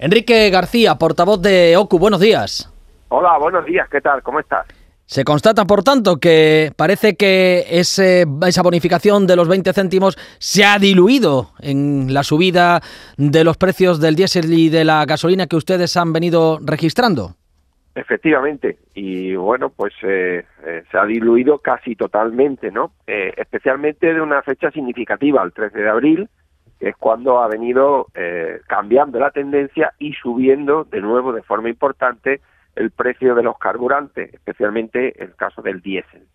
Enrique García, portavoz de OCU, buenos días. Hola, buenos días, ¿qué tal? ¿Cómo estás? Se constata, por tanto, que parece que ese, esa bonificación de los 20 céntimos se ha diluido en la subida de los precios del diésel y de la gasolina que ustedes han venido registrando. Efectivamente, y bueno, pues eh, eh, se ha diluido casi totalmente, ¿no? Eh, especialmente de una fecha significativa, el 13 de abril, es cuando ha venido eh, cambiando la tendencia y subiendo de nuevo de forma importante el precio de los carburantes, especialmente el caso del diésel.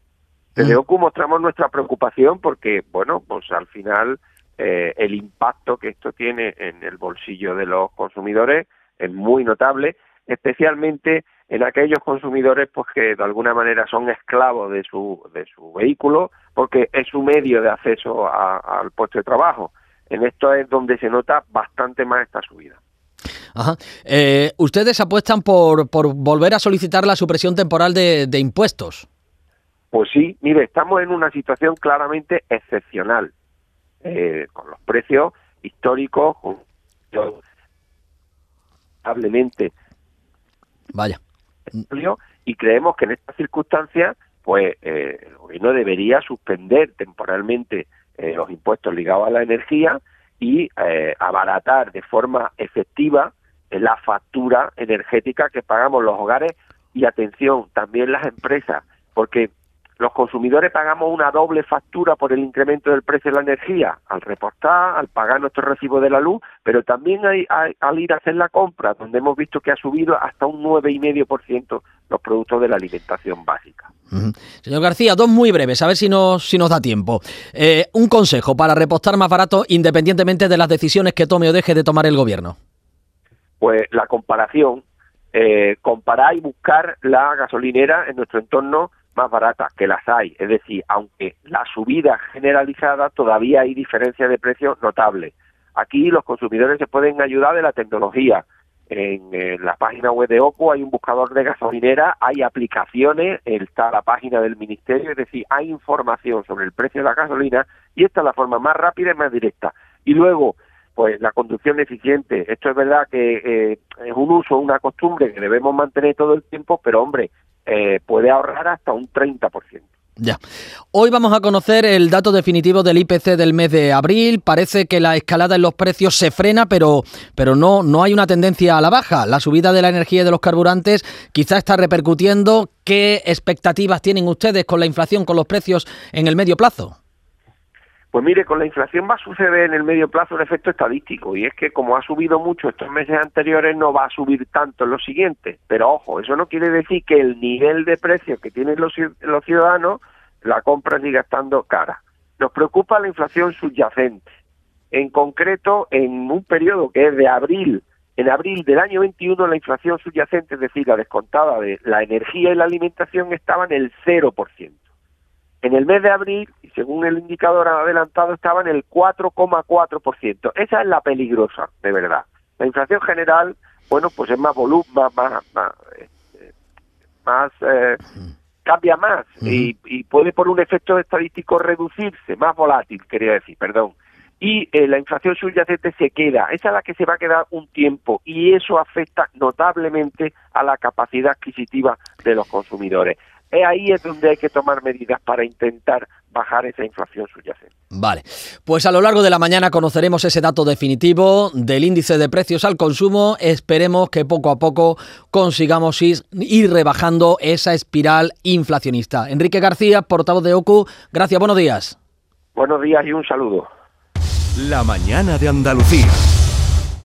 Desde OCU mostramos nuestra preocupación porque, bueno, pues al final eh, el impacto que esto tiene en el bolsillo de los consumidores es muy notable, especialmente en aquellos consumidores pues que de alguna manera son esclavos de su de su vehículo porque es su medio de acceso al puesto de trabajo en esto es donde se nota bastante más esta subida. Ajá. Eh, ¿Ustedes apuestan por, por volver a solicitar la supresión temporal de, impuestos? Pues sí, mire, estamos en una situación claramente excepcional, eh, con los precios históricos, probablemente. Vaya. Y creemos que en estas circunstancias, pues eh, el gobierno debería suspender temporalmente eh, los impuestos ligados a la energía y eh, abaratar de forma efectiva la factura energética que pagamos los hogares. Y atención, también las empresas, porque los consumidores pagamos una doble factura por el incremento del precio de la energía, al reportar, al pagar nuestro recibo de la luz, pero también hay, al ir a hacer la compra, donde hemos visto que ha subido hasta un 9,5% los productos de la alimentación básica. Señor García, dos muy breves, a ver si nos, si nos da tiempo. Eh, un consejo para repostar más barato independientemente de las decisiones que tome o deje de tomar el gobierno. Pues la comparación, eh, comparar y buscar la gasolinera en nuestro entorno más baratas, que las hay. Es decir, aunque la subida generalizada, todavía hay diferencias de precios notables. Aquí los consumidores se pueden ayudar de la tecnología. En, la página web de OCO hay un buscador de gasolinera, hay aplicaciones, está la página del ministerio, es decir, hay información sobre el precio de la gasolina y esta es la forma más rápida y más directa. Y luego, pues la conducción eficiente. Esto es verdad que eh, es un uso, una costumbre que debemos mantener todo el tiempo, pero hombre, eh, puede ahorrar hasta un 30%. Ya. Hoy vamos a conocer el dato definitivo del IPC del mes de abril. Parece que la escalada en los precios se frena, pero, pero no, no hay una tendencia a la baja. La subida de la energía y de los carburantes quizá está repercutiendo. ¿Qué expectativas tienen ustedes con la inflación, con los precios en el medio plazo? Pues mire, con la inflación va a suceder en el medio plazo un efecto estadístico y es que como ha subido mucho estos meses anteriores no va a subir tanto en los siguientes. Pero ojo, eso no quiere decir que el nivel de precios que tienen los, los ciudadanos la compra siga estando cara. Nos preocupa la inflación subyacente. En concreto, en un periodo que es de abril, en abril del año 21 la inflación subyacente, es decir, la descontada de la energía y la alimentación estaba en el 0%. En el mes de abril, según el indicador adelantado, estaba en el 4,4%. Esa es la peligrosa, de verdad. La inflación general, bueno, pues es más volumen, más, más, más, este, eh, cambia más y, y, puede por un efecto estadístico reducirse, más volátil, quería decir, perdón. Y eh, la inflación subyacente se queda, esa es la que se va a quedar un tiempo y eso afecta notablemente a la capacidad adquisitiva de los consumidores ahí es donde hay que tomar medidas para intentar bajar esa inflación subyacente. Vale, pues a lo largo de la mañana conoceremos ese dato definitivo del índice de precios al consumo. Esperemos que poco a poco consigamos ir, ir rebajando esa espiral inflacionista. Enrique García, portavoz de OCU, gracias, buenos días. Buenos días y un saludo. La mañana de Andalucía.